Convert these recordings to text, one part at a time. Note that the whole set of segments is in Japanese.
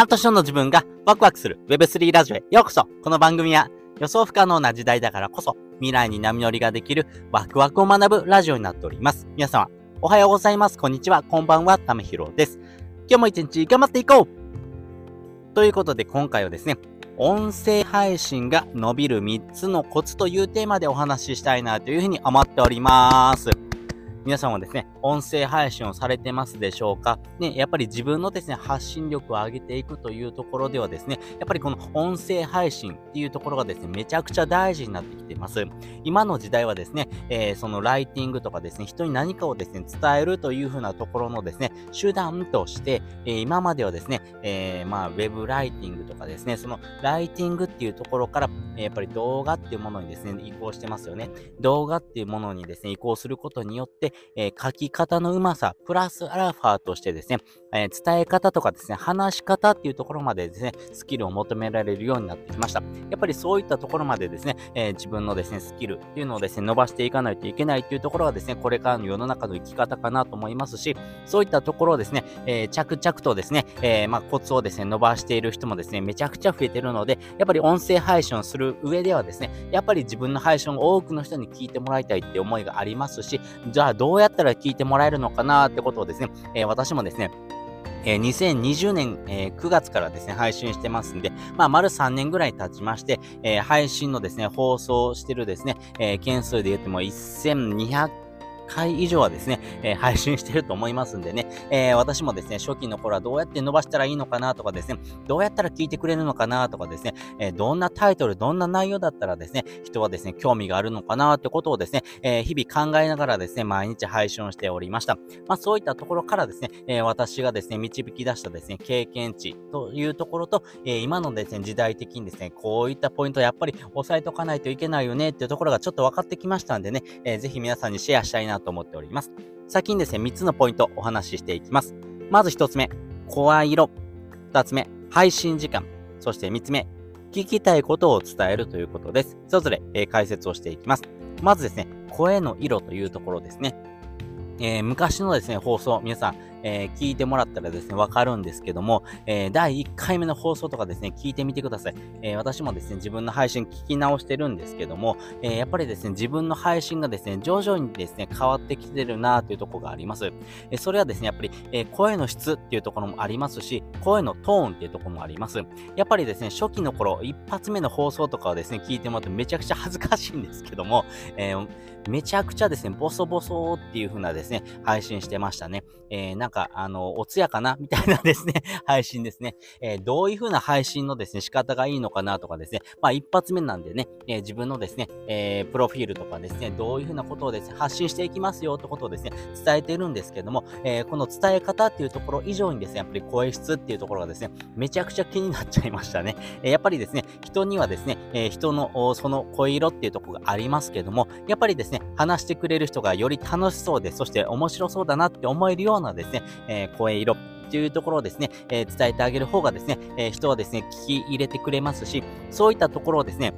半年後の自分がワクワクする Web3 ラジオへようこそこの番組は予想不可能な時代だからこそ未来に波乗りができるワクワクを学ぶラジオになっております。皆様、おはようございます。こんにちは。こんばんは。ためひろです。今日も一日頑張っていこうということで今回はですね、音声配信が伸びる3つのコツというテーマでお話ししたいなというふうに思っております。皆さんはですね、音声配信をされてますでしょうか？ね、やっぱり自分のですね、発信力を上げていくというところではですね、やっぱりこの音声配信っていうところがですね、めちゃくちゃ大事になってきています。今の時代はですね、えー、そのライティングとかですね、人に何かをですね、伝えるというふうなところのですね、手段として、えー、今まではですね、えー、まあ、ウェブライティングとかですね、そのライティングっていうところから、やっぱり動画っていうものにですね、移行してますよね。動画っていうものにですね、移行することによって、えー、書き方のうまさ、プラスアルファとしてですね、えー、伝え方とかですね、話し方っていうところまでですね、スキルを求められるようになってきました。やっぱりそういったところまでですね、えー、自分のですね、スキルっていうのをですね、伸ばしていかないといけないっていうところがですね、これからの世の中の生き方かなと思いますし、そういったところをですね、え、着々とですね、えまあ、コツをですね、伸ばしている人もですね、めちゃくちゃ増えてるので、やっぱり音声配信をする上ではですね、やっぱり自分の配信を多くの人に聞いてもらいたいって思いがありますし、じゃあどうやったら聞いてもらえるのかなってことをですね、え私もですね、えー、2020年、えー、9月からですね、配信してますんで、まあ、丸3年ぐらい経ちまして、えー、配信のですね、放送してるですね、え件数で言っても1200回以上はですね、えー、配信してると思いますんでね、えー、私もですね、初期の頃はどうやって伸ばしたらいいのかなとかですね、どうやったら聞いてくれるのかなとかですね、えー、どんなタイトル、どんな内容だったらですね、人はですね、興味があるのかなってことをですね、え日々考えながらですね、毎日配信をしておりました。まあそういったところからですね、え私がですね、導き出したですね、経験値というところと、え今のですね、時代的にですね、こういったポイントやっぱり押さえとかないといけないよねっていうところがちょっと分かってきましたんでね、えー、ぜひ皆さんにシェアしたいなと思っております。先にですね、3つのポイントお話ししていきます。まず1つ目、声色。2つ目、配信時間。そして3つ目、聞きたいことを伝えるということです。それぞれ、えー、解説をしていきます。まずですね、声の色というところですね。えー、昔のですね、放送、皆さん、えー、聞いてもらったらですね、わかるんですけども、えー、第1回目の放送とかですね、聞いてみてください。えー、私もですね、自分の配信聞き直してるんですけども、えやっぱりですね、自分の配信がですね、徐々にですね、変わってきてるなというとこがあります。えそれはですね、やっぱり、え声の質っていうところもありますし、声のトーンっていうところもあります。やっぱりですね、初期の頃、一発目の放送とかをですね、聞いてもらってめちゃくちゃ恥ずかしいんですけども、えめちゃくちゃですね、ボソボソっていう風なですね、配信してましたね。えー、なんか、あの、おつやかな？みたいなですね、配信ですね。えー、どういう風な配信のですね、仕方がいいのかなとかですね、まあ一発目なんでね、えー、自分のですね、えー、プロフィールとかですね、どういう風なことをですね、発信していきますよってことをですね、伝えてるんですけども、え、この伝え方っていうところ以上にですね、やっぱり声質っていうところがですね、めちゃくちゃ気になっちゃいましたね。え、やっぱりですね、人にはですね、え、人のその声色っていうところがありますけども、やっぱりですね、話してくれる人がより楽しそうで、そして面白そうだなって思えるようなですね、えー、声色っていうところをですね、えー、伝えてあげる方がですね、えー、人はですね、聞き入れてくれますし、そういったところをですね、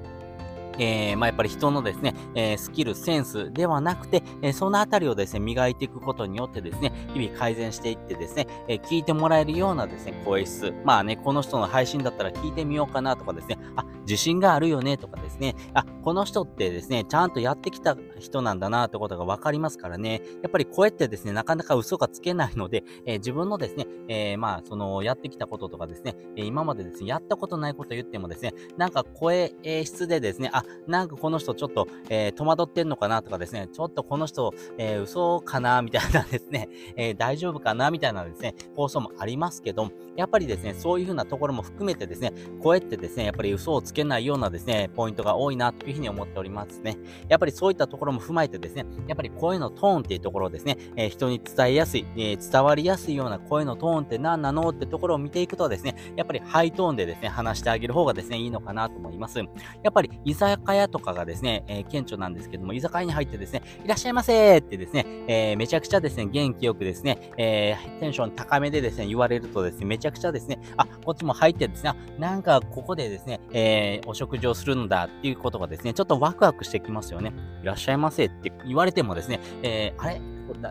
えー、まあ、やっぱり人のですね、えー、スキル、センスではなくて、えー、そのあたりをですね、磨いていくことによってですね、日々改善していってですね、え聞いてもらえるようなですね、声質。まあね、この人の配信だったら聞いてみようかなとかですね、あ、自信があるよねとかですね、あ、この人ってですね、ちゃんとやってきた人なんだなってことがわかりますからね、やっぱり声ってですね、なかなか嘘がつけないので、え自分のですね、えまあ、その、やってきたこととかですね、え今までですね、やったことないこと言ってもですね、なんか声質でですね、あ、なんかこの人ちょっと、えー、戸惑ってんのかなとかですね、ちょっとこの人、えー、嘘かなみたいなですね、えー、大丈夫かなみたいなですね、放送もありますけど、やっぱりですね、そういう風なところも含めてですね、声ってですね、やっぱり嘘をつけないようなですね、ポイントが多いなというふうに思っておりますね。やっぱりそういったところも踏まえてですね、やっぱり声のトーンっていうところをですね、えー、人に伝えやすい、えー、伝わりやすいような声のトーンって何なのってところを見ていくとですね、やっぱりハイトーンでですね、話してあげる方がですね、いいのかなと思います。やっぱり、酒屋とかがですね、えー、顕著なんですけども、居酒屋に入ってですね、いらっしゃいませってですね、えー、めちゃくちゃですね、元気よくですね、えー、テンション高めでですね、言われるとですね、めちゃくちゃですね、あ、こっちも入ってですね、なんかここでですね、えー、お食事をするんだっていうことがですね、ちょっとワクワクしてきますよね。いらっしゃいませって言われてもですね、えー、あれ？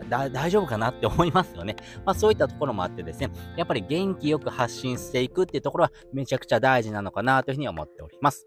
大丈夫かなって思いますよね。まあそういったところもあってですね、やっぱり元気よく発信していくっていうところはめちゃくちゃ大事なのかなというふうに思っております。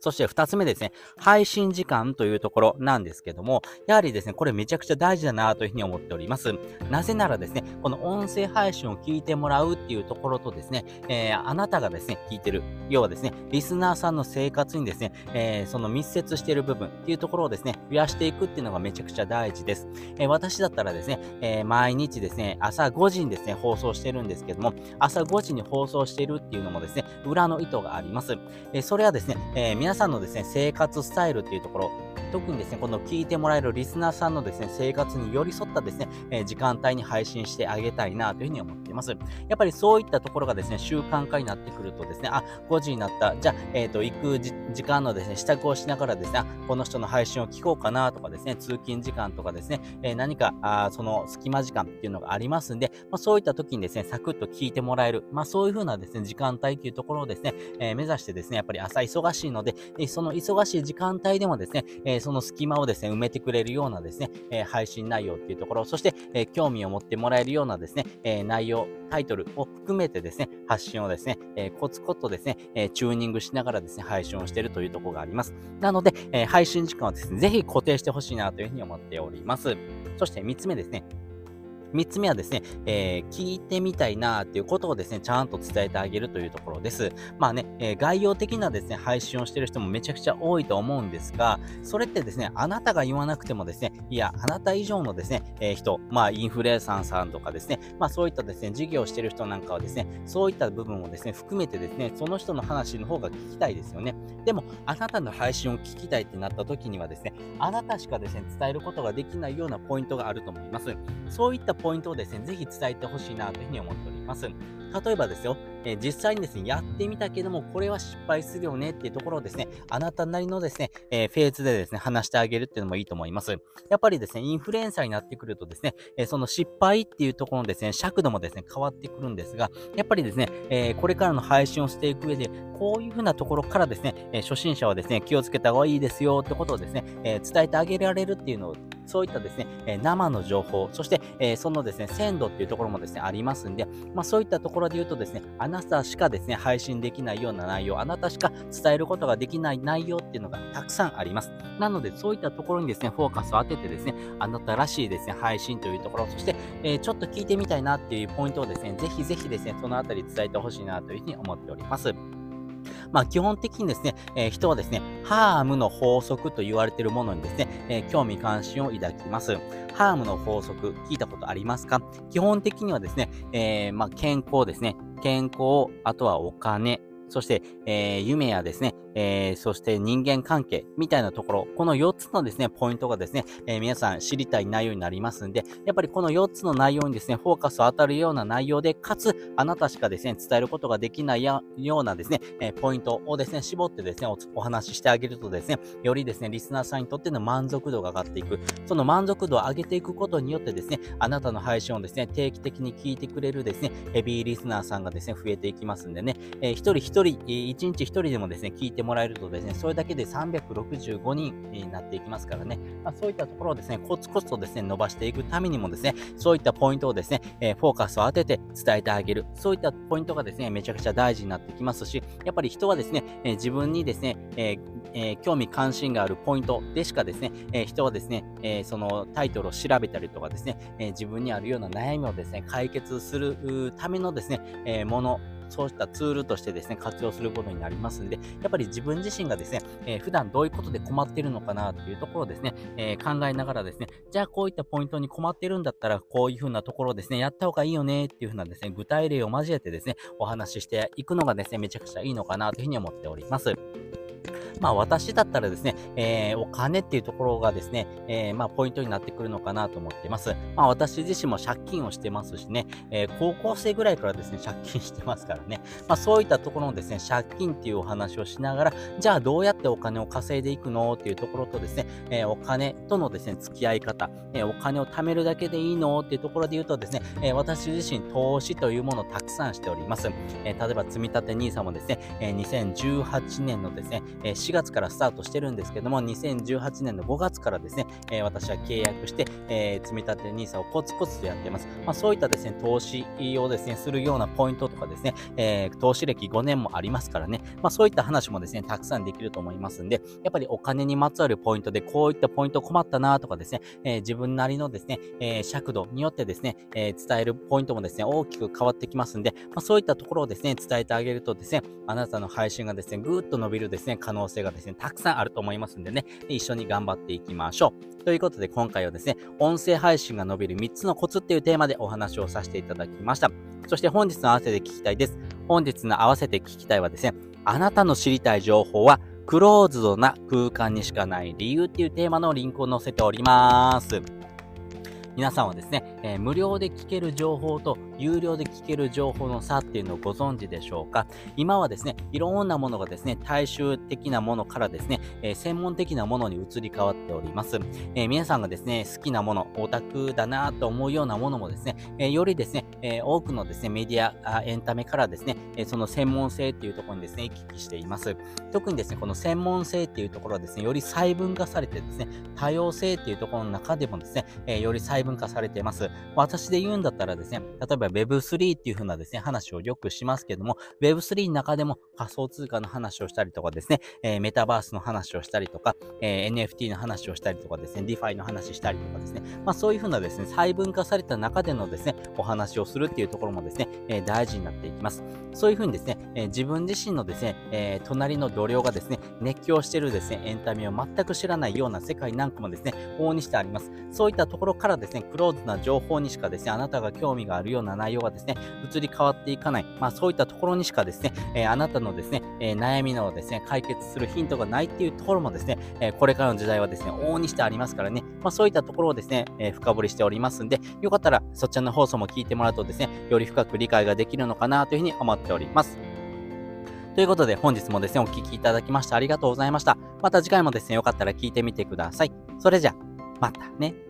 そして二つ目ですね、配信時間というところなんですけども、やはりですね、これめちゃくちゃ大事だなというふうに思っております。なぜならですね、この音声配信を聞いてもらうっていうところとですね、えー、あなたがですね、聞いてる、要はですね、リスナーさんの生活にですね、えー、その密接している部分っていうところをですね、増やしていくっていうのがめちゃくちゃ大事です。えー、私だったらですね、え毎日ですね、朝5時にですね、放送してるんですけども、朝5時に放送してるっていうのもですね、裏の意図があります。えそれはですね、え皆さんのですね、生活スタイルっていうところ、特にですね、この聞いてもらえるリスナーさんのですね、生活に寄り添ったですね、え、時間帯に配信してあげたいなというふうに思っています。やっぱりそういったところがですね、習慣化になってくるとですね、あ、5時になった。じゃあ、えっ、ー、と、行く時間のですね、支度をしながらですね、この人の配信を聞こうかなとかですね、通勤時間とかですね、えー、何か、あその隙間時間っていうのがありますんで、まあ、そういった時にですね、サクッと聞いてもらえる。まあ、そういうふうなですね、時間帯っていうところをですね、えー、目指してですね、やっぱり朝忙しいので、えその忙しい時間帯でもですね、その隙間をですね、埋めてくれるようなですね、え配信内容っていうところ、そして、え興味を持ってもらえるようなですね、え内容、タイトルを含めてですね、発信をですね、えコツコツとですね、えチューニングしながらですね、配信をしているというところがあります。なので、え配信時間はですね、ぜひ固定してほしいなというふうに思っております。そして3つ目ですね、3つ目はですね、えー、聞いてみたいなっていうことをですね、ちゃんと伝えてあげるというところです。まあね、えー、概要的なですね、配信をしてる人もめちゃくちゃ多いと思うんですが、それってですね、あなたが言わなくてもですね、いや、あなた以上のですね、えー、人、まあ、インフルエンサーさんとかですね、まあ、そういったですね、事業をしてる人なんかはですね、そういった部分をですね、含めてですね、その人の話の方が聞きたいですよね。でも、あなたの配信を聞きたいってなった時にはですね、あなたしかですね、伝えることができないようなポイントがあると思います。そういったポイントをですね、ぜひ伝えてほしいなというふうに思っております。ます例えばですよ、え、実際にですね、やってみたけども、これは失敗するよねっていうところをですね、あなたなりのですね、えー、フェーズでですね、話してあげるっていうのもいいと思います。やっぱりですね、インフルエンサーになってくるとですね、えー、その失敗っていうところのですね、尺度もですね、変わってくるんですが、やっぱりですね、えこれからの配信をしていく上で、こういう風なところからですね、え初心者はですね、気をつけた方がいいですよってことをですね、え伝えてあげられるっていうのをそういったですね、え生の情報、そして、えそのですね、鮮度っていうところもですね、ありますんで、まそういったところで言うとですね、あなたしかですね、配信できないような内容、あなたしか伝えることができない内容っていうのがたくさんあります。なので、そういったところにですね、フォーカスを当ててですね、あなたらしいですね、配信というところ、そして、えー、ちょっと聞いてみたいなっていうポイントをですね、ぜひぜひですね、そのあたり伝えてほしいなというふうに思っております。まあ、基本的にですね、えー、人はですね、ハームの法則と言われているものにですね、えー、興味関心を抱きます。ハームの法則、聞いたことありますか？基本的にはですね、えー、まあ、健康ですね。健康、あとはお金、そして、えー、夢やですね、えー、そして人間関係みたいなところ、この4つのですね、ポイントがですね、えー、皆さん知りたい内容になりますんで、やっぱりこの4つの内容にですね、フォーカスを当たるような内容で、かつ、あなたしかですね、伝えることができないようなですね、えー、ポイントをですね、絞ってですねお、お話ししてあげるとですね、よりですね、リスナーさんにとっての満足度が上がっていく。その満足度を上げていくことによってですね、あなたの配信をですね、定期的に聞いてくれるですね、ヘビーリスナーさんがですね、増えていきますんでね、えー、一人一人、一日一人でもですね、聞いててもらえるとですね、それだけで365人になっていきますからね、まあ、そういったところをですね、コツコツとですね、伸ばしていくためにもですね、そういったポイントをですね、え、フォーカスを当てて伝えてあげる。そういったポイントがですね、めちゃくちゃ大事になってきますし、やっぱり人はですね、え、自分にですね、ええ、興味関心があるポイントでしかですね、え人はですね、えそのタイトルを調べたりとかですね、え自分にあるような悩みをですね、解決するためのですね、えもの、そうしたツールとしてですね、活用することになりますんで、やっぱり自分自身がですね、えー、普段どういうことで困ってるのかなっていうところをですね、えー、考えながらですね、じゃあこういったポイントに困ってるんだったら、こういうふうなところですね、やった方がいいよねっていうふうなですね、具体例を交えてですね、お話ししていくのがですね、めちゃくちゃいいのかなというふうに思っております。まあ私だったらですね、えー、お金っていうところがですね、えー、まあポイントになってくるのかなと思ってます。まあ私自身も借金をしてますしね、えー、高校生ぐらいからですね、借金してますからね、まあそういったところのですね、借金っていうお話をしながら、じゃあどうやってお金を稼いでいくのっていうところとですね、えー、お金とのですね、付き合い方、えー、お金を貯めるだけでいいのっていうところで言うとですね、えー、私自身投資というものをたくさんしております。えー、例えば積立 NISA もですね、えー、2018年のですね、えー、4月からスタートしてるんですけども、2018年の5月からですね、えー、私は契約して、えー、積立 NISA をコツコツとやっています。まあ、そういったですね、投資をですね、するようなポイントかですね、えー、投資歴5年もありますからね、まあ、そういった話もですね、たくさんできると思いますんで、やっぱりお金にまつわるポイントで、こういったポイント困ったなとかですね、えー、自分なりのですね、えー、尺度によってですね、えー、伝えるポイントもですね、大きく変わってきますんで、まあ、そういったところをですね、伝えてあげるとですね、あなたの配信がですね、ぐーっと伸びるですね、可能性がですね、たくさんあると思いますんでね、一緒に頑張っていきましょう。ということで今回はですね、音声配信が伸びる3つのコツっていうテーマでお話をさせていただきました。そして本日の合わせて聞きたいです。本日の合わせて聞きたいはですね、あなたの知りたい情報はクローズドな空間にしかない理由っていうテーマのリンクを載せております。皆さんはですね、えー、無料で聞ける情報と有料で聞ける情報の差っていうのをご存知でしょうか？今はですね、いろんなものがですね、大衆的なものからですね、えー、専門的なものに移り変わっております。えー、皆さんがですね、好きなもの、オタクだなと思うようなものもですね、えよりですね、え多くのですね、メディア、エンタメからですね、えその専門性っていうところにですね、行き来しています。特にですね、この専門性っていうところはですね、より細分化されてですね、多様性っていうところの中でもですね、えより細細分化されています。私で言うんだったらですね、例えば Web3 っていう風なですね、話をよくしますけども、Web3 の中でも仮想通貨の話をしたりとかですね、えー、メタバースの話をしたりとか、えー、NFT の話をしたりとかですね、DeFi の話したりとかですね、まあそういう風なですね、細分化された中でのですね、お話をするっていうところもですね、えー、大事になっていきます。そういう風にですね、え自分自身のですね、え隣の同僚がですね、熱狂してるですね、エンタメを全く知らないような世界なんかもですね、往々にしてあります。そういったところからですね、ねクローズな情報にしかですね、あなたが興味があるような内容がですね、移り変わっていかない。まあそういったところにしかですね、え、あなたのですね、え、悩みのですね、解決するヒントがないっていうところもですね、え、これからの時代はですね、往々にしてありますからね、まあそういったところをですね、え深掘りしておりますんで、よかったらそちらの放送も聞いてもらうとですね、より深く理解ができるのかなというふうに思っております。ということで本日もですね、お聴きいただきましてありがとうございました。また次回もですね、よかったら聞いてみてください。それじゃ、またね。